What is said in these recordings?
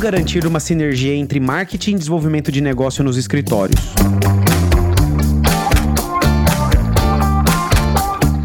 garantir uma sinergia entre marketing e desenvolvimento de negócio nos escritórios?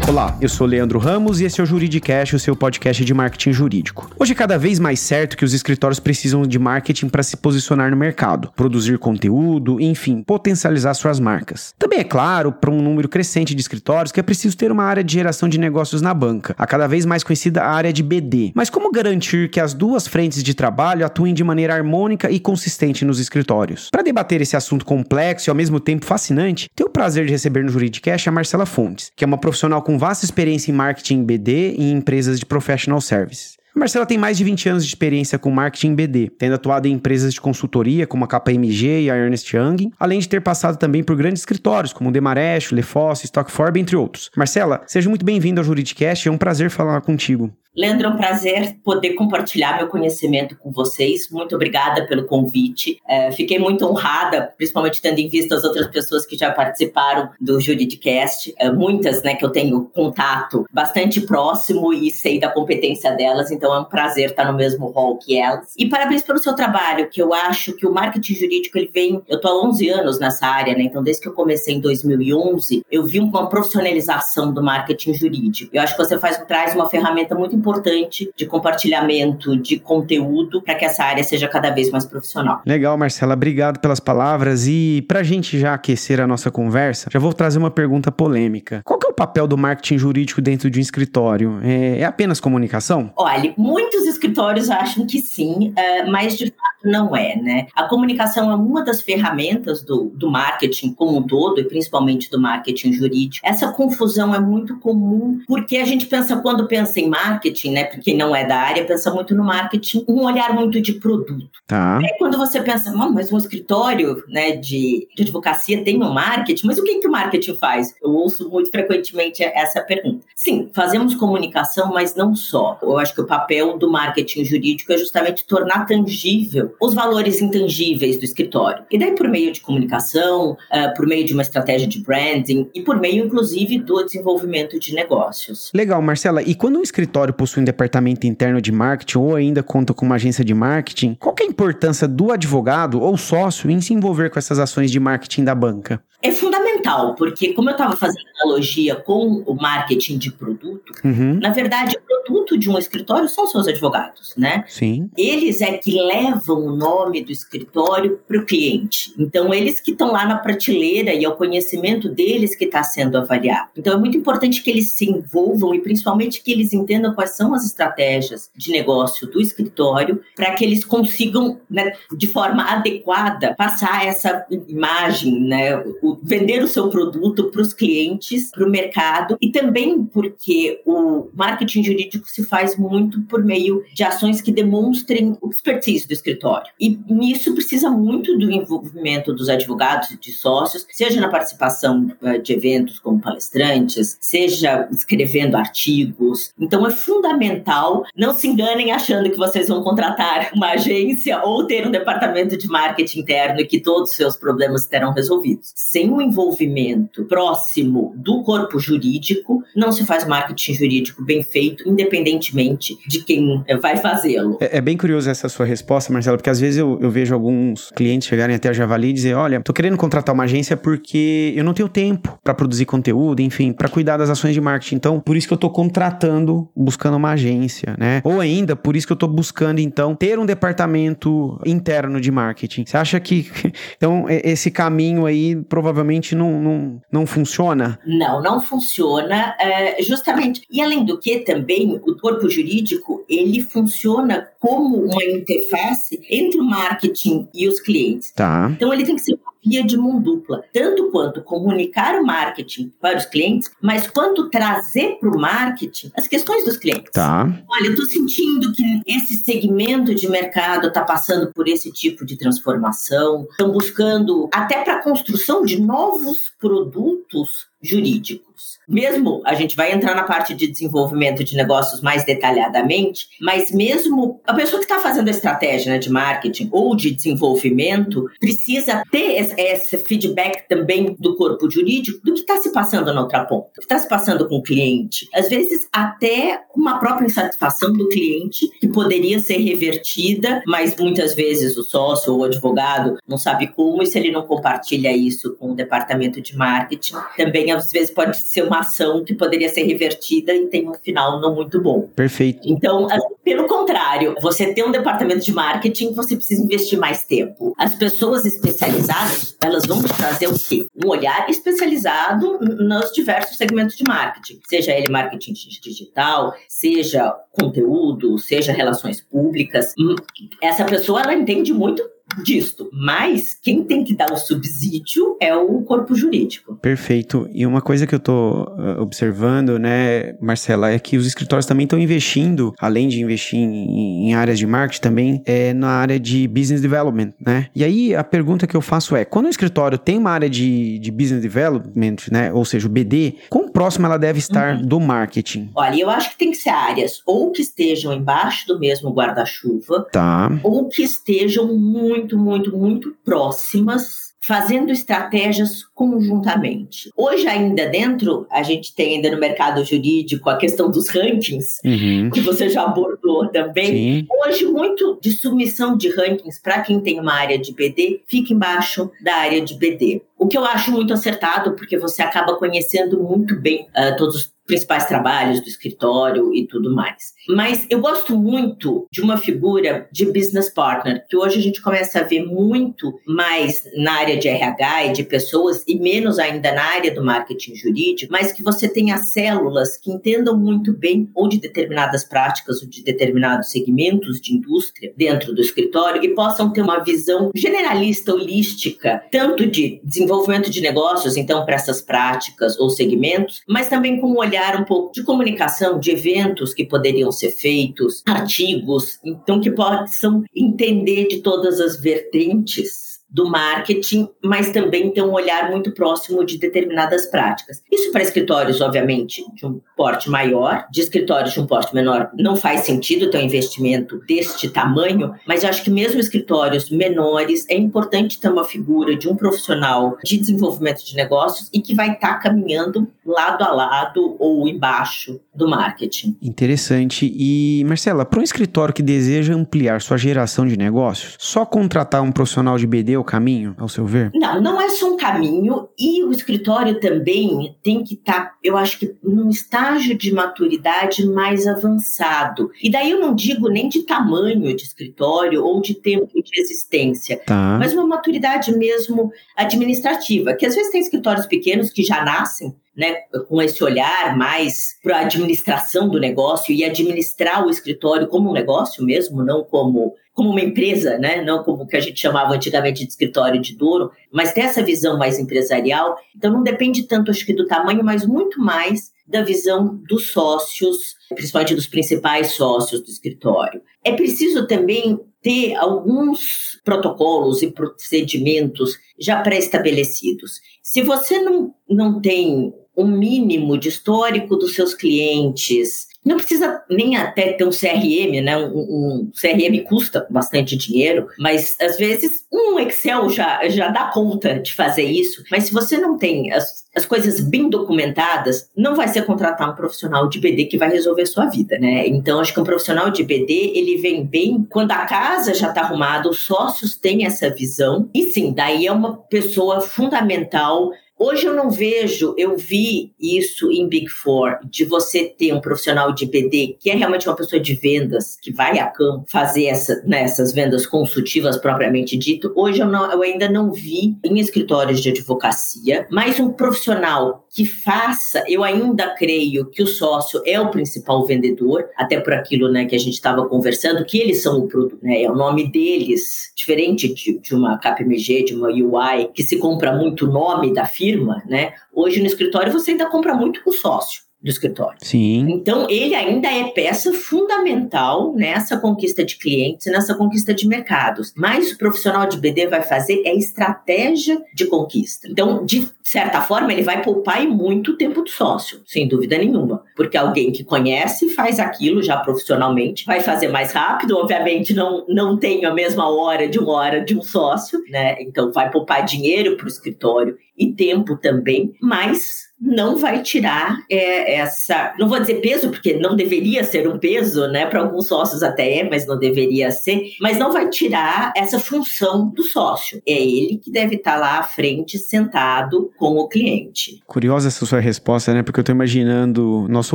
Olá, eu sou Leandro Ramos e esse é o Juridicast, o seu podcast de marketing jurídico. Hoje é cada vez mais certo que os escritórios precisam de marketing para se posicionar no mercado, produzir conteúdo, enfim, potencializar suas marcas. Também é claro, para um número crescente de escritórios, que é preciso ter uma área de geração de negócios na banca, a cada vez mais conhecida área de BD. Mas como garantir que as duas frentes de trabalho atuem de maneira harmônica e consistente nos escritórios? Para debater esse assunto complexo e ao mesmo tempo fascinante, tenho o prazer de receber no Juridicast a Marcela Fontes, que é uma profissional com vasta experiência em marketing BD e em empresas de professional services. A Marcela tem mais de 20 anos de experiência com marketing BD, tendo atuado em empresas de consultoria como a KPMG e a Ernest Young, além de ter passado também por grandes escritórios como o Demarest, Lefosse, Stockforb, entre outros. Marcela, seja muito bem-vinda ao Juridicast, é um prazer falar contigo. Leandro, é um prazer poder compartilhar meu conhecimento com vocês. Muito obrigada pelo convite. É, fiquei muito honrada, principalmente tendo em vista as outras pessoas que já participaram do Juridicast. É, muitas, né, que eu tenho contato bastante próximo e sei da competência delas, então é um prazer estar no mesmo rol que elas. E parabéns pelo seu trabalho, que eu acho que o marketing jurídico, ele vem... Eu estou há 11 anos nessa área, né, então desde que eu comecei em 2011, eu vi uma profissionalização do marketing jurídico. Eu acho que você faz, traz uma ferramenta muito importante importante de compartilhamento de conteúdo para que essa área seja cada vez mais profissional. Legal, Marcela, obrigado pelas palavras e para a gente já aquecer a nossa conversa, já vou trazer uma pergunta polêmica. Qual é o papel do marketing jurídico dentro de um escritório? É, é apenas comunicação? Olha, muitos escritórios acham que sim, uh, mas de fato não é, né? A comunicação é uma das ferramentas do, do marketing como um todo, e principalmente do marketing jurídico. Essa confusão é muito comum, porque a gente pensa, quando pensa em marketing, né? Porque não é da área, pensa muito no marketing, um olhar muito de produto. Tá. Quando você pensa, mas um escritório né, de, de advocacia tem um marketing, mas o que, que o marketing faz? Eu ouço muito frequentemente essa pergunta. Sim, fazemos comunicação, mas não só. Eu acho que o papel do marketing jurídico é justamente tornar tangível os valores intangíveis do escritório. E daí, por meio de comunicação, uh, por meio de uma estratégia de branding e por meio, inclusive, do desenvolvimento de negócios. Legal, Marcela. E quando um escritório possui um departamento interno de marketing ou ainda conta com uma agência de marketing, qual é a importância do advogado ou sócio em se envolver com essas ações de marketing da banca? É fundamental, porque como eu estava fazendo analogia com o marketing de produto, uhum. na verdade, o produto de um escritório são seus advogados, né? Sim. Eles é que levam o nome do escritório para o cliente. Então, eles que estão lá na prateleira e é o conhecimento deles que está sendo avaliado. Então, é muito importante que eles se envolvam e principalmente que eles entendam quais são as estratégias de negócio do escritório para que eles consigam, né, de forma adequada, passar essa imagem, né, o vender o seu produto para os clientes, para o mercado, e também porque o marketing jurídico se faz muito por meio de ações que demonstrem o expertise do escritório. E nisso precisa muito do envolvimento dos advogados e de sócios, seja na participação eh, de eventos como palestrantes, seja escrevendo artigos. Então é fundamental, não se enganem achando que vocês vão contratar uma agência ou ter um departamento de marketing interno e que todos os seus problemas terão resolvidos sem o envolvimento próximo do corpo jurídico, não se faz marketing jurídico bem feito, independentemente de quem eh, vai fazê-lo. É, é, bem curioso essa sua resposta, Marcela, porque às vezes eu, eu vejo alguns clientes chegarem até a Javali e dizer: olha, tô querendo contratar uma agência porque eu não tenho tempo para produzir conteúdo, enfim, para cuidar das ações de marketing. Então, por isso que eu tô contratando, buscando uma agência, né? Ou ainda, por isso que eu tô buscando, então, ter um departamento interno de marketing. Você acha que, então, esse caminho aí provavelmente provavelmente não, não, não funciona? Não, não funciona. É, justamente. E além do que, também, o corpo jurídico ele funciona como uma interface entre o marketing e os clientes. Tá. Então ele tem que ser via de mão dupla, tanto quanto comunicar o marketing para os clientes, mas quanto trazer para o marketing as questões dos clientes. Tá. Olha, eu estou sentindo que esse segmento de mercado está passando por esse tipo de transformação, estão buscando até para a construção de novos produtos jurídicos. Objetivos. Mesmo a gente vai entrar na parte de desenvolvimento de negócios mais detalhadamente, mas mesmo a pessoa que está fazendo a estratégia né, de marketing ou de desenvolvimento precisa ter esse feedback também do corpo jurídico do que está se passando na outra ponta, o que está se passando com o cliente. Às vezes, até uma própria insatisfação do cliente que poderia ser revertida, mas muitas vezes o sócio ou o advogado não sabe como, e se ele não compartilha isso com o departamento de marketing, também às vezes pode ser uma ação que poderia ser revertida e tem um final não muito bom. Perfeito. Então, pelo contrário, você tem um departamento de marketing, você precisa investir mais tempo. As pessoas especializadas, elas vão te trazer o quê? Um olhar especializado nos diversos segmentos de marketing, seja ele marketing digital, seja conteúdo, seja relações públicas. Hum, essa pessoa ela entende muito disto. Mas quem tem que dar o subsídio é o corpo jurídico. Perfeito. E uma coisa que eu estou uh, observando, né, Marcela, é que os escritórios também estão investindo, além de investir em, em, áreas de marketing, também é na área de business development, né? E aí a pergunta que eu faço é: quando o escritório tem uma área de, de business development, né, ou seja, o BD, quão próximo ela deve estar uhum. do marketing? Olha, eu acho que tem que ser áreas ou que estejam embaixo do mesmo guarda-chuva, tá. ou que estejam muito muito, muito, muito próximas fazendo estratégias conjuntamente. Hoje ainda dentro, a gente tem ainda no mercado jurídico a questão dos rankings, uhum. que você já abordou também. Sim. Hoje muito de submissão de rankings para quem tem uma área de BD fica embaixo da área de BD. O que eu acho muito acertado, porque você acaba conhecendo muito bem uh, todos os principais trabalhos do escritório e tudo mais. Mas eu gosto muito de uma figura de business partner, que hoje a gente começa a ver muito mais na área de RH e de pessoas e menos ainda na área do marketing jurídico, mas que você tenha células que entendam muito bem ou de determinadas práticas ou de determinados segmentos de indústria dentro do escritório e possam ter uma visão generalista, holística, tanto de desenvolvimento de negócios, então para essas práticas ou segmentos, mas também com um olhar um pouco de comunicação, de eventos que poderiam ser feitos, artigos, então que possam entender de todas as vertentes do marketing, mas também ter um olhar muito próximo de determinadas práticas. Isso para escritórios, obviamente, de um porte maior, de escritórios de um porte menor, não faz sentido ter um investimento deste tamanho, mas acho que mesmo escritórios menores, é importante ter uma figura de um profissional de desenvolvimento de negócios e que vai estar tá caminhando lado a lado ou embaixo do marketing. Interessante. E, Marcela, para um escritório que deseja ampliar sua geração de negócios, só contratar um profissional de BD é o caminho, ao seu ver? Não, não é só um caminho. E o escritório também tem que estar, tá, eu acho que, num estágio de maturidade mais avançado. E daí eu não digo nem de tamanho de escritório ou de tempo de existência, tá. mas uma maturidade mesmo administrativa, que às vezes tem escritórios pequenos que já nascem né, com esse olhar mais para a administração do negócio e administrar o escritório como um negócio mesmo, não como, como uma empresa, né, não como o que a gente chamava antigamente de escritório de dono, mas ter essa visão mais empresarial. Então não depende tanto, acho que, do tamanho, mas muito mais da visão dos sócios, principalmente dos principais sócios do escritório. É preciso também ter alguns protocolos e procedimentos já pré-estabelecidos. Se você não, não tem um mínimo de histórico dos seus clientes. Não precisa nem até ter um CRM, né? Um, um, CRM custa bastante dinheiro, mas às vezes um Excel já, já dá conta de fazer isso. Mas se você não tem as, as coisas bem documentadas, não vai ser contratar um profissional de BD que vai resolver sua vida, né? Então, acho que um profissional de BD, ele vem bem quando a casa já está arrumada, os sócios têm essa visão. E sim, daí é uma pessoa fundamental Hoje eu não vejo, eu vi isso em Big Four, de você ter um profissional de BD que é realmente uma pessoa de vendas, que vai a campo fazer essa, né, essas vendas consultivas propriamente dito. Hoje eu, não, eu ainda não vi em escritórios de advocacia, mas um profissional que faça, eu ainda creio que o sócio é o principal vendedor, até por aquilo né, que a gente estava conversando, que eles são o produto, né, é o nome deles, diferente de, de uma KPMG, de uma UI, que se compra muito o nome da firma, né? Hoje no escritório você ainda compra muito com sócio. Do escritório. Sim. Então, ele ainda é peça fundamental nessa conquista de clientes, nessa conquista de mercados. Mas o profissional de BD vai fazer é estratégia de conquista. Então, de certa forma, ele vai poupar muito tempo do sócio, sem dúvida nenhuma. Porque alguém que conhece faz aquilo já profissionalmente, vai fazer mais rápido, obviamente não, não tem a mesma hora de uma hora de um sócio, né? Então vai poupar dinheiro para o escritório e tempo também, mas não vai tirar é, essa, não vou dizer peso, porque não deveria ser um peso, né? Para alguns sócios até é, mas não deveria ser, mas não vai tirar essa função do sócio. É ele que deve estar lá à frente, sentado com o cliente. Curiosa essa sua resposta, né? Porque eu estou imaginando, nosso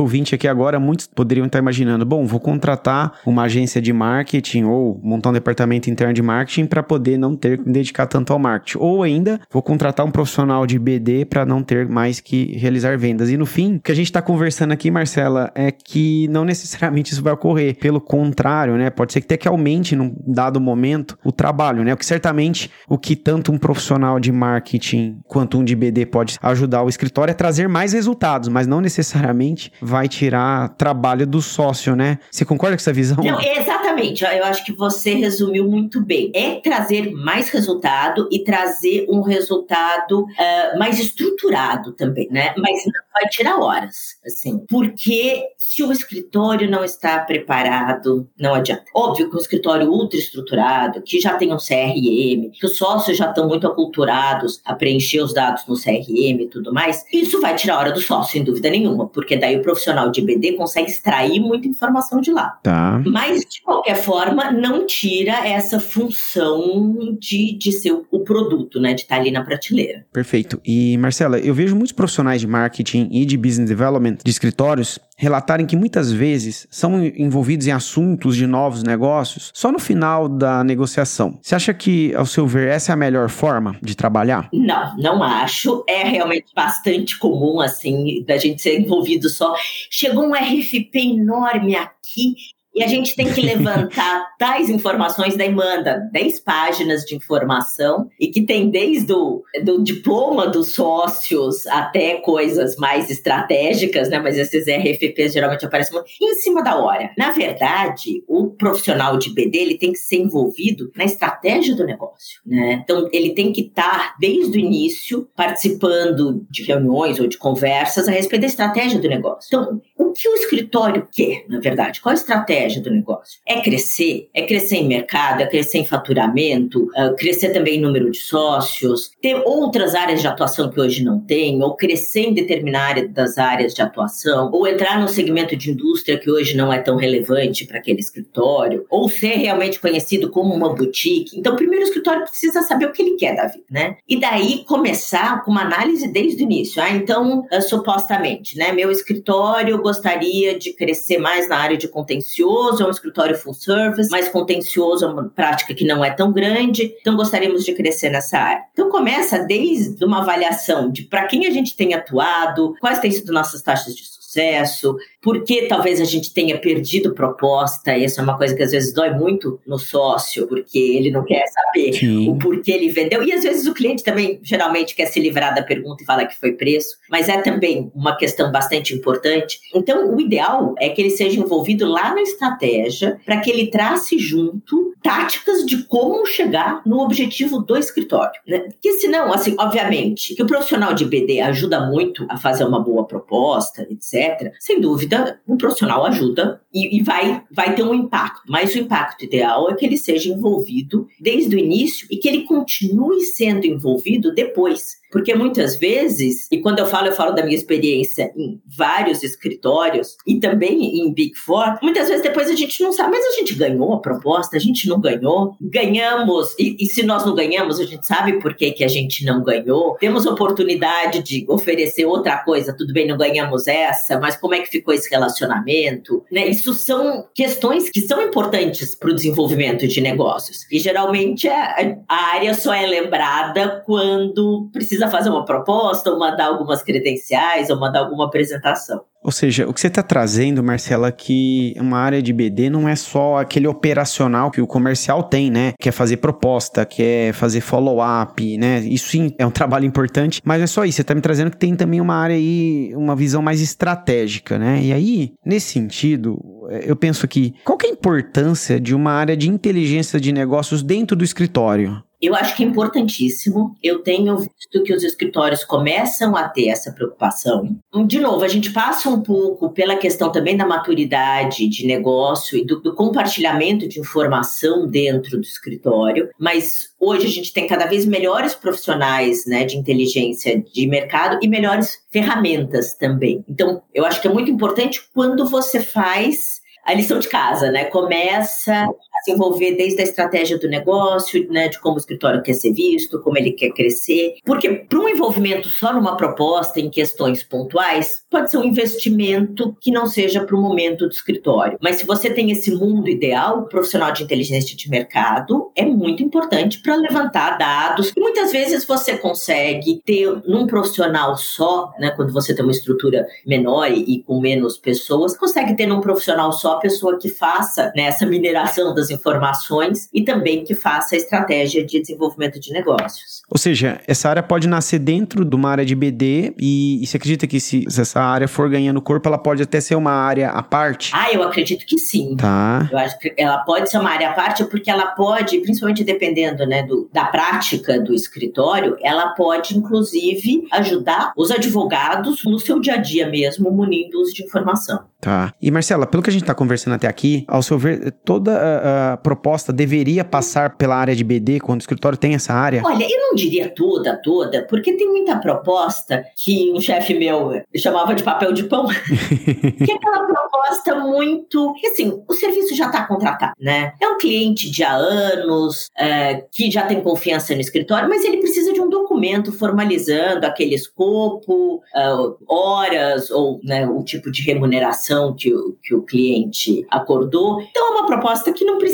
ouvinte aqui agora, muitos poderiam estar imaginando, bom, vou contratar uma agência de marketing ou montar um departamento interno de marketing para poder não ter que me dedicar tanto ao marketing. Ou ainda, vou contratar um profissional de BD para não ter mais que realizar vendas. E no fim, o que a gente está conversando aqui, Marcela, é que não necessariamente isso vai ocorrer. Pelo contrário, né? Pode ser que até que aumente num dado momento o trabalho, né? O que certamente o que tanto um profissional de marketing quanto um de BD pode ajudar o escritório é trazer mais resultados, mas não necessariamente vai tirar trabalho do sócio, né? Você concorda com essa visão? Não, exatamente. Eu acho que você resumiu muito bem. É trazer mais resultado e trazer um resultado uh, mais estruturado também, né? Né? Mas não vai tirar horas, assim, porque se o escritório não está preparado, não adianta. Óbvio que um escritório ultra estruturado, que já tem um CRM, que os sócios já estão muito aculturados a preencher os dados no CRM e tudo mais, isso vai tirar a hora do sócio, sem dúvida nenhuma, porque daí o profissional de BD consegue extrair muita informação de lá. Tá. Mas, de qualquer forma, não tira essa função de, de ser o produto, né? De estar ali na prateleira. Perfeito. E, Marcela, eu vejo muitos profissionais de marketing e de business development de escritórios relatarem que muitas vezes são envolvidos em assuntos de novos negócios só no final da negociação. Você acha que, ao seu ver, essa é a melhor forma de trabalhar? Não, não acho. É realmente bastante comum, assim, da gente ser envolvido só. Chegou um RFP enorme aqui e a gente tem que levantar tais informações, daí manda 10 páginas de informação, e que tem desde o do diploma dos sócios até coisas mais estratégicas, né? Mas esses RFPs geralmente aparecem em cima da hora. Na verdade, o profissional de BD ele tem que ser envolvido na estratégia do negócio, né? Então, ele tem que estar desde o início participando de reuniões ou de conversas a respeito da estratégia do negócio. Então, o que o escritório quer, na verdade? Qual a estratégia do negócio? É crescer? É crescer em mercado? É crescer em faturamento? É crescer também em número de sócios? Ter outras áreas de atuação que hoje não tem? Ou crescer em determinadas áreas de atuação? Ou entrar no segmento de indústria que hoje não é tão relevante para aquele escritório? Ou ser realmente conhecido como uma boutique? Então, primeiro o escritório precisa saber o que ele quer da vida, né? E daí começar com uma análise desde o início. Ah, então, uh, supostamente, né? Meu escritório gostaria de crescer mais na área de contencioso, é um escritório full service, mais contencioso é uma prática que não é tão grande, então gostaríamos de crescer nessa área. Então começa desde uma avaliação de para quem a gente tem atuado, quais têm sido nossas taxas de sucesso, por que talvez a gente tenha perdido proposta, isso é uma coisa que às vezes dói muito no sócio, porque ele não quer saber Sim. o porquê ele vendeu, e às vezes o cliente também geralmente quer se livrar da pergunta e falar que foi preço, mas é também uma questão bastante importante. Então, o ideal é que ele seja envolvido lá na estratégia, para que ele trace junto táticas de como chegar no objetivo do escritório. Né? Porque senão, assim, obviamente, que o profissional de BD ajuda muito a fazer uma boa proposta, etc. Sem dúvida, um profissional ajuda e, e vai, vai ter um impacto. Mas o impacto ideal é que ele seja envolvido desde o início e que ele continue sendo envolvido depois. Porque muitas vezes, e quando eu falo, eu falo da minha experiência em vários escritórios e também em Big Four, muitas vezes depois a gente não sabe, mas a gente ganhou a proposta, a gente não ganhou, ganhamos, e, e se nós não ganhamos, a gente sabe por que, que a gente não ganhou, temos oportunidade de oferecer outra coisa, tudo bem, não ganhamos essa, mas como é que ficou esse relacionamento? Né? Isso são questões que são importantes para o desenvolvimento de negócios. E geralmente a, a área só é lembrada quando precisa precisa fazer uma proposta, ou mandar algumas credenciais, ou mandar alguma apresentação. Ou seja, o que você está trazendo, Marcela, é que uma área de BD não é só aquele operacional que o comercial tem, né? Quer fazer proposta, quer fazer follow-up, né? Isso sim é um trabalho importante, mas é só isso. Você está me trazendo que tem também uma área aí, uma visão mais estratégica, né? E aí, nesse sentido, eu penso aqui, qual que é a importância de uma área de inteligência de negócios dentro do escritório? Eu acho que é importantíssimo. Eu tenho visto que os escritórios começam a ter essa preocupação. De novo, a gente passa um pouco pela questão também da maturidade de negócio e do, do compartilhamento de informação dentro do escritório, mas hoje a gente tem cada vez melhores profissionais né, de inteligência de mercado e melhores ferramentas também. Então, eu acho que é muito importante quando você faz a lição de casa, né? Começa se envolver desde a estratégia do negócio, né, de como o escritório quer ser visto, como ele quer crescer. Porque para um envolvimento só numa proposta, em questões pontuais, pode ser um investimento que não seja para o momento do escritório. Mas se você tem esse mundo ideal, o profissional de inteligência de mercado é muito importante para levantar dados. E muitas vezes você consegue ter num profissional só, né, quando você tem uma estrutura menor e com menos pessoas, consegue ter num profissional só a pessoa que faça né, essa mineração das informações e também que faça a estratégia de desenvolvimento de negócios. Ou seja, essa área pode nascer dentro de uma área de BD e, e você acredita que se, se, essa área for ganhando corpo, ela pode até ser uma área à parte? Ah, eu acredito que sim. Tá. Eu acho que ela pode ser uma área à parte porque ela pode, principalmente dependendo né, do, da prática do escritório, ela pode inclusive ajudar os advogados no seu dia a dia mesmo, munindo-os de informação. Tá. E Marcela, pelo que a gente está conversando até aqui, ao seu ver, toda a, a, proposta deveria passar pela área de BD quando o escritório tem essa área? Olha, eu não diria toda, toda, porque tem muita proposta que um chefe meu chamava de papel de pão, que é aquela proposta muito. Assim, o serviço já está contratado, né? É um cliente de há anos, é, que já tem confiança no escritório, mas ele precisa de um documento formalizando aquele escopo, uh, horas ou né, o tipo de remuneração que o, que o cliente acordou. Então, é uma proposta que não precisa.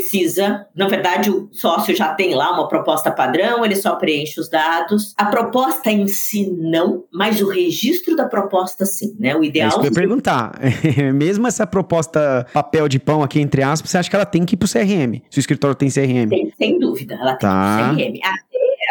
Na verdade, o sócio já tem lá uma proposta padrão, ele só preenche os dados. A proposta em si, não, mas o registro da proposta, sim. Né? O ideal. É isso que eu ia perguntar. Mesmo essa proposta papel de pão aqui, entre aspas, você acha que ela tem que ir para o CRM? Se o escritório tem CRM? Tem, sem dúvida, ela tem tá. CRM. Ah,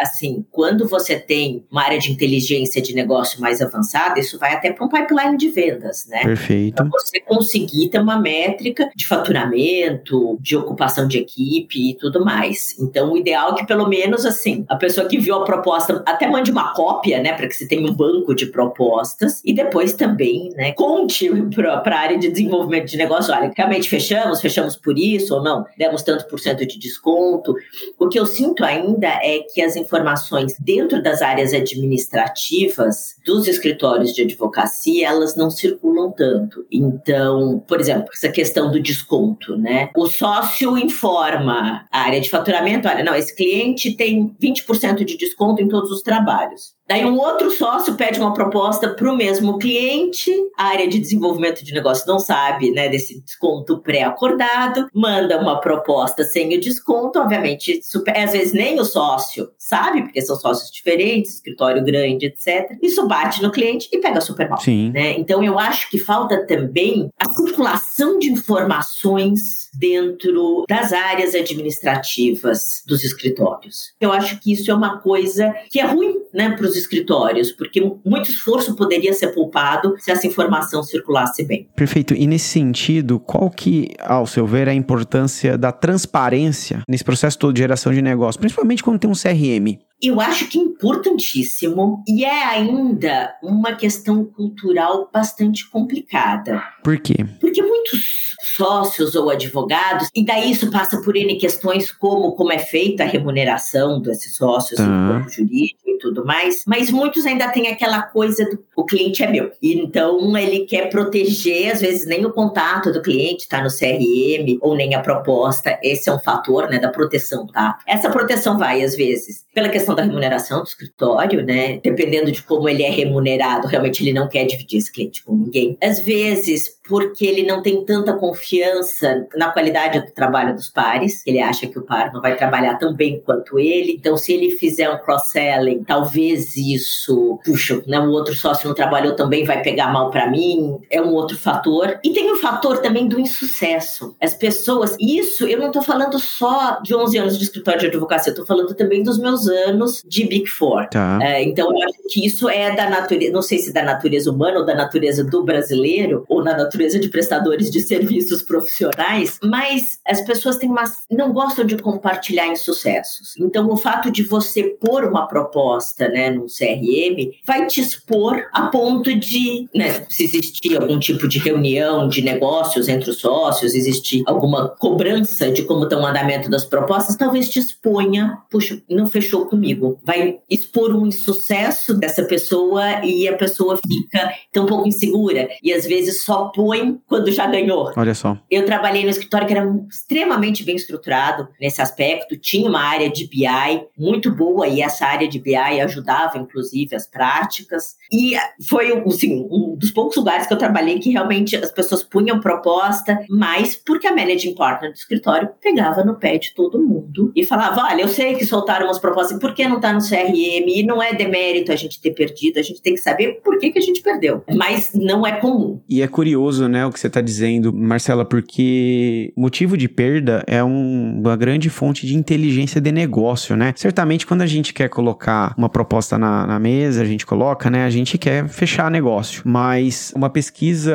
assim, quando você tem uma área de inteligência de negócio mais avançada, isso vai até para um pipeline de vendas, né? Perfeito. Para você conseguir ter uma métrica de faturamento, de ocupação de equipe e tudo mais. Então, o ideal é que pelo menos assim, a pessoa que viu a proposta até mande uma cópia, né, para que você tenha um banco de propostas e depois também, né, conte para a área de desenvolvimento de negócio, olha, realmente fechamos, fechamos por isso ou não, demos tanto por cento de desconto. O que eu sinto ainda é que as informações dentro das áreas administrativas dos escritórios de advocacia, elas não circulam tanto. Então, por exemplo, essa questão do desconto, né? O sócio informa a área de faturamento, olha, não, esse cliente tem 20% de desconto em todos os trabalhos. Daí um outro sócio pede uma proposta para o mesmo cliente, a área de desenvolvimento de negócio não sabe, né, desse desconto pré-acordado, manda uma proposta sem o desconto, obviamente, super, às vezes nem o sócio sabe, porque são sócios diferentes, escritório grande, etc. Isso bate no cliente e pega super mal. Sim. Né? Então eu acho que falta também a circulação de informações dentro das áreas administrativas dos escritórios. Eu acho que isso é uma coisa que é ruim né, para os escritórios, porque muito esforço poderia ser poupado se essa informação circulasse bem. Perfeito. E nesse sentido, qual que, ao seu ver, é a importância da transparência nesse processo todo de geração de negócio, principalmente quando tem um CRM? Eu acho que é importantíssimo e é ainda uma questão cultural bastante complicada. Por quê? Porque muitos sócios ou advogados, e daí isso passa por N questões como como é feita a remuneração desses sócios tá. no corpo jurídico e tudo mais, mas muitos ainda têm aquela coisa do o cliente é meu. Então ele quer proteger, às vezes nem o contato do cliente está no CRM ou nem a proposta. Esse é um fator, né, da proteção, tá? Essa proteção vai às vezes pela questão da remuneração do escritório, né? Dependendo de como ele é remunerado, realmente ele não quer dividir esse cliente com ninguém. Às vezes porque ele não tem tanta confiança na qualidade do trabalho dos pares. Ele acha que o par não vai trabalhar tão bem quanto ele. Então, se ele fizer um cross-selling, talvez isso, puxa, né, o outro sócio não trabalhou também, vai pegar mal para mim. É um outro fator. E tem o fator também do insucesso. As pessoas, isso eu não estou falando só de 11 anos de escritório de advocacia, eu estou falando também dos meus anos de Big Four. Tá. É, então, eu acho que isso é da natureza, não sei se da natureza humana ou da natureza do brasileiro, ou na natureza de prestadores de serviços profissionais, mas as pessoas têm uma, não gostam de compartilhar insucessos. Então, o fato de você pôr uma proposta né, no CRM vai te expor a ponto de, né, se existir algum tipo de reunião de negócios entre os sócios, existir alguma cobrança de como está o andamento das propostas, talvez te exponha, puxa, não fechou comigo. Vai expor um insucesso dessa pessoa e a pessoa fica tão pouco insegura e às vezes só põe quando já ganhou. Olha só. Eu trabalhei no escritório que era extremamente bem estruturado nesse aspecto, tinha uma área de BI muito boa e essa área de BI ajudava inclusive as práticas e foi assim, um dos poucos lugares que eu trabalhei que realmente as pessoas punham proposta, mas porque a managing partner do escritório pegava no pé de todo mundo e falava: olha, eu sei que soltaram umas propostas, por que não está no CRM? E não é demérito a gente ter perdido, a gente tem que saber por que, que a gente perdeu. Mas não é comum. E é curioso, né, o que você está dizendo, Marcela, porque motivo de perda é um, uma grande fonte de inteligência de negócio, né? Certamente, quando a gente quer colocar uma proposta na, na mesa, a gente coloca, né, a gente quer fechar negócio. Mas uma pesquisa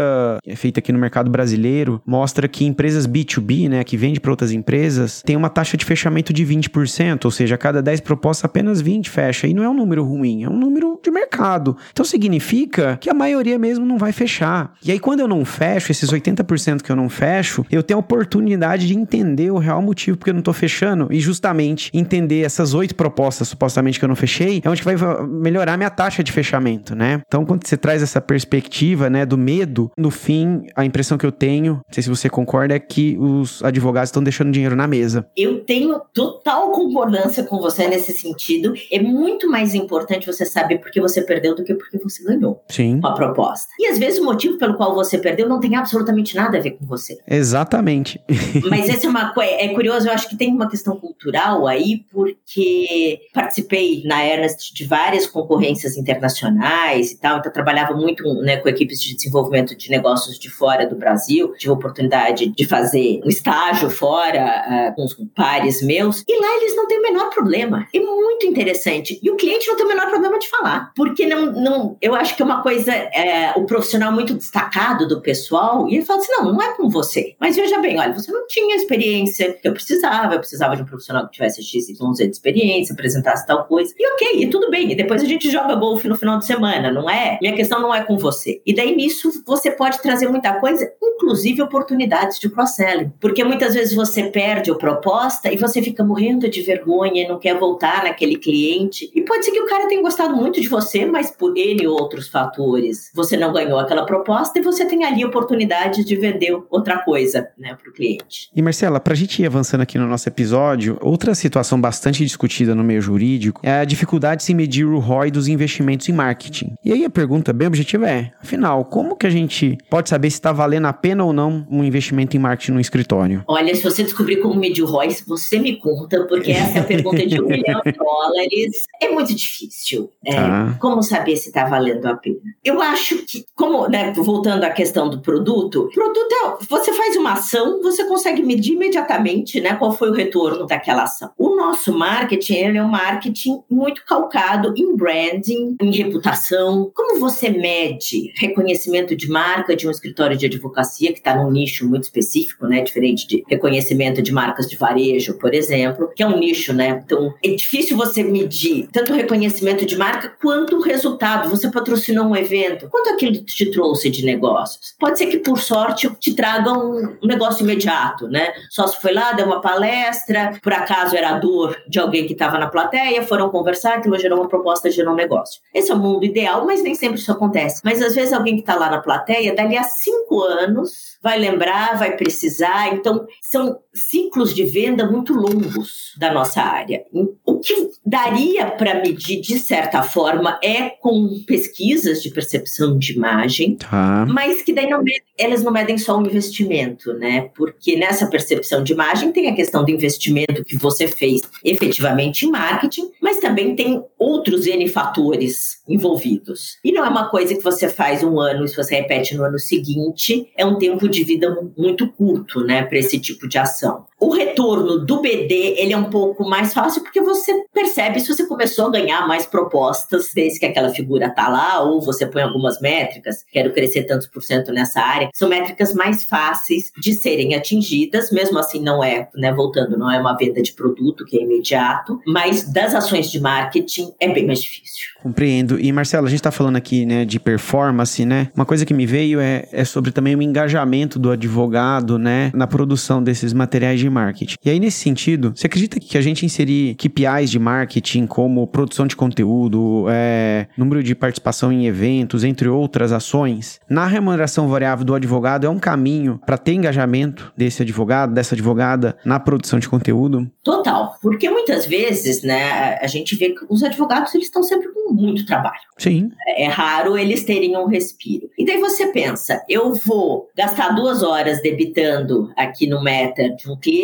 feita aqui no mercado brasileiro mostra que empresas B2B, né, que vende para outras empresas, tem uma taxa de fechamento de 20%, ou seja, a cada 10 propostas, apenas 20 fecha. E não é um número ruim, é um número de mercado. Então significa que a maioria mesmo não vai fechar. E aí, quando eu não fecho, esses 80% que eu não fecho, eu tenho a oportunidade de entender o real motivo porque eu não tô fechando e justamente entender essas oito propostas supostamente que eu não fechei, é onde vai melhorar minha taxa de fechamento, né? Então, quando você traz essa perspectiva, né, do medo, no fim, a impressão que eu tenho, não sei se você concorda, é que os advogados estão deixando dinheiro na mesa. Eu tenho total concordância com você nesse sentido. É muito mais importante você saber por que você perdeu do que por que você ganhou Sim. com a proposta. E às vezes o motivo pelo qual você perdeu não tem absolutamente nada a ver com você. Exatamente. Mas essa é uma coisa, é curioso, eu acho que tem uma questão cultural aí, porque participei na Ernest de várias concorrências internacionais e tal, então trabalhava muito né, com equipes de desenvolvimento de negócios de fora do Brasil, tive a oportunidade de fazer um estágio fora uh, com os pares meus, e lá eles não têm o menor problema. É muito interessante. E o cliente não tem o menor problema de falar, porque não, não eu acho que é uma coisa, é, o profissional muito destacado do pessoal, e ele fala assim: não, não é com você. Mas veja bem, olha, você não tinha experiência que eu precisava, eu precisava de um profissional que tivesse XYZ de experiência, apresentasse tal coisa. E ok, e tudo bem. E depois a gente joga golfe no final de semana, não é? Minha questão não é com você. E daí nisso você pode trazer muita coisa, inclusive oportunidades de cross-selling. Porque muitas vezes você perde a proposta e você fica morrendo de vergonha e não quer voltar naquele cliente. E pode ser que o cara tenha gostado muito de você, mas por ele ou outros fatores você não ganhou aquela proposta e você tem ali a oportunidade de vender outra coisa né, para o cliente. E Marcela, para a gente ir avançando aqui no nosso episódio, outra situação bastante discutida no meio jurídico é a dificuldade de se medir o ROI dos investimentos em marketing. E aí a pergunta bem objetiva é, afinal, como que a gente pode saber se está valendo a pena ou não um investimento em marketing no escritório? Olha, se você descobrir como medir o ROI, você me conta, porque essa é pergunta de um milhão de dólares. É muito difícil. É, Tá. Como saber se está valendo a pena? Eu acho que, como, né, voltando à questão do produto, produto é, você faz uma ação, você consegue medir imediatamente, né, qual foi o retorno daquela ação. O nosso marketing, ele é um marketing muito calcado em branding, em reputação. Como você mede reconhecimento de marca de um escritório de advocacia que está num nicho muito específico, né, diferente de reconhecimento de marcas de varejo, por exemplo, que é um nicho, né? Então, é difícil você medir tanto o reconhecimento de marca quanto o resultado. Você patrocinou um evento, quanto aquilo te trouxe de negócios? Pode ser que, por sorte, te traga um negócio imediato, né? Só se foi lá, deu uma palestra, por acaso era a dor de alguém que estava na plateia, foram conversar, aquilo gerou uma proposta, gerou um negócio. Esse é o mundo ideal, mas nem sempre isso acontece. Mas às vezes alguém que está lá na plateia, dali a cinco anos, vai lembrar, vai precisar. Então, são ciclos de venda muito longos da nossa área. O que daria para medir de certa forma é com pesquisas de percepção de imagem, Tá. mas que daí não medem- elas não medem só o investimento, né? Porque nessa percepção de imagem tem a questão do investimento que você fez efetivamente em marketing, mas também tem outros N fatores envolvidos. E não é uma coisa que você faz um ano e se você repete no ano seguinte, é um tempo de vida muito curto, né, para esse tipo de ação. O retorno do BD, ele é um pouco mais fácil porque você percebe se você começou a ganhar mais propostas desde que aquela figura tá lá, ou você põe algumas métricas, quero crescer tantos por cento nessa área, são métricas mais fáceis de serem atingidas, mesmo assim não é, né, voltando, não é uma venda de produto que é imediato, mas das ações de marketing é bem mais difícil. Compreendo. E Marcelo, a gente tá falando aqui, né, de performance, né? Uma coisa que me veio é, é sobre também o engajamento do advogado, né, na produção desses materiais de marketing. E aí, nesse sentido, você acredita que a gente inserir KPIs de marketing como produção de conteúdo, é, número de participação em eventos, entre outras ações, na remuneração variável do advogado é um caminho para ter engajamento desse advogado, dessa advogada na produção de conteúdo? Total, porque muitas vezes, né, a gente vê que os advogados eles estão sempre com muito trabalho. Sim. É raro eles terem um respiro. E daí você pensa, eu vou gastar duas horas debitando aqui no Meta de um cliente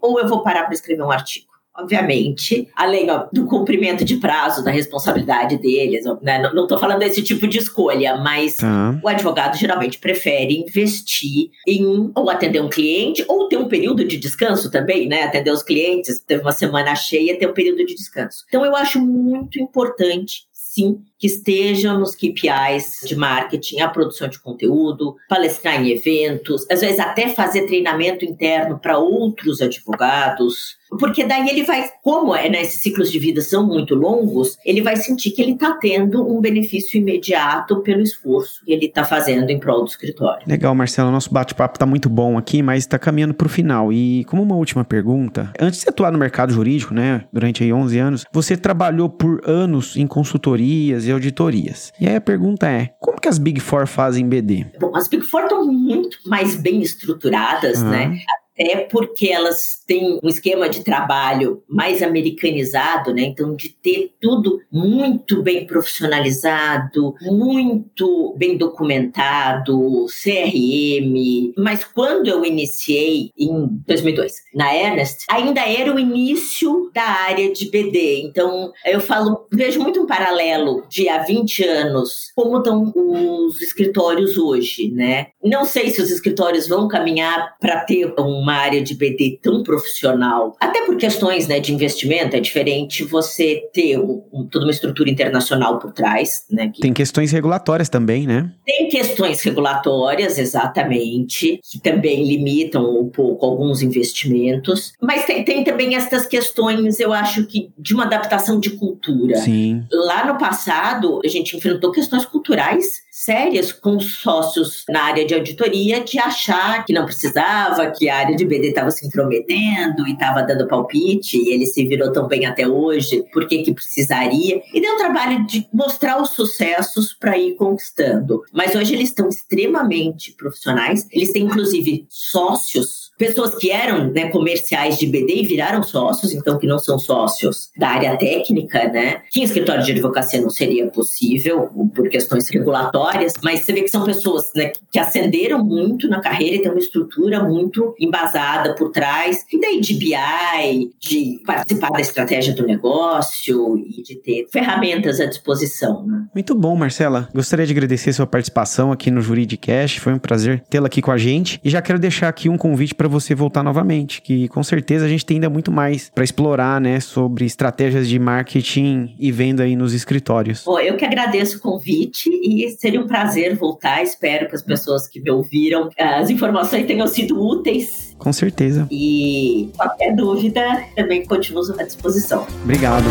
ou eu vou parar para escrever um artigo? Obviamente, além ó, do cumprimento de prazo, da responsabilidade deles, né, não estou falando desse tipo de escolha, mas Tá. o advogado geralmente prefere investir em ou atender um cliente ou ter um período de descanso também, né? Atender os clientes, teve uma semana cheia, ter um período de descanso. Então eu acho muito importante, sim, que estejam nos KPIs de marketing, a produção de conteúdo, palestrar em eventos, às vezes até fazer treinamento interno para outros advogados, porque daí ele vai, como é, né, esses ciclos de vida são muito longos, ele vai sentir que ele está tendo um benefício imediato pelo esforço que ele está fazendo em prol do escritório. Legal, Marcelo. Nosso bate-papo tá muito bom aqui, mas tá caminhando pro final. E como uma última pergunta, antes de atuar no mercado jurídico, né, durante aí 11 anos, você trabalhou por anos em consultorias e auditorias. E aí a pergunta é, como que as Big Four fazem BD? Bom, as Big Four estão muito mais bem estruturadas, Ah. né? Até porque elas têm um esquema de trabalho mais americanizado, né? Então, de ter tudo muito bem profissionalizado, muito bem documentado, CRM. Mas quando eu iniciei em 2002 na Ernest, ainda era o início da área de BD. Então, eu falo, vejo muito um paralelo de há 20 anos, como estão os escritórios hoje, né? Não sei se os escritórios vão caminhar para ter uma área de BD tão profissional, até por questões né, de investimento, é diferente você ter um, um, toda uma estrutura internacional por trás, né? que Tem questões regulatórias também, né? tem questões regulatórias, exatamente, que também limitam um pouco alguns investimentos, mas tem, tem também estas questões, eu acho que, de uma adaptação de cultura. Sim. Lá no passado, a gente enfrentou questões culturais sérias com os sócios na área de auditoria de achar que não precisava, que a área de BD estava se intrometendo e estava dando palpite, e ele se virou tão bem até hoje, por que que precisaria? E deu trabalho de mostrar os sucessos para ir conquistando. Mas hoje eles estão extremamente profissionais, eles têm inclusive sócios pessoas que eram né, comerciais de BD e viraram sócios, então que não são sócios da área técnica, né? Que em escritório de advocacia não seria possível por questões regulatórias, mas você vê que são pessoas né, que ascenderam muito na carreira e têm uma estrutura muito embasada por trás, e daí de BI, de participar da estratégia do negócio e de ter ferramentas à disposição. Né? Muito bom, Marcela. Gostaria de agradecer sua participação aqui no Juridicast. Foi um prazer tê-la aqui com a gente. E já quero deixar aqui um convite para você voltar novamente, que com certeza a gente tem ainda muito mais para explorar, né, sobre estratégias de marketing e venda aí nos escritórios. Bom, eu que agradeço o convite e seria um prazer voltar. Espero que as pessoas que me ouviram, as informações tenham sido úteis. Com certeza. E qualquer dúvida, também continuo à disposição. Obrigado.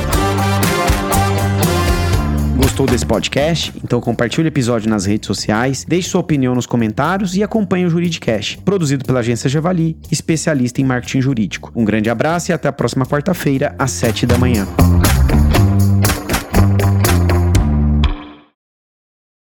Gostou desse podcast? Então compartilhe o episódio nas redes sociais, deixe sua opinião nos comentários e acompanhe o Juridicast, produzido pela agência Javali, especialista em marketing jurídico. Um grande abraço e até a próxima quarta-feira, às 7 da manhã.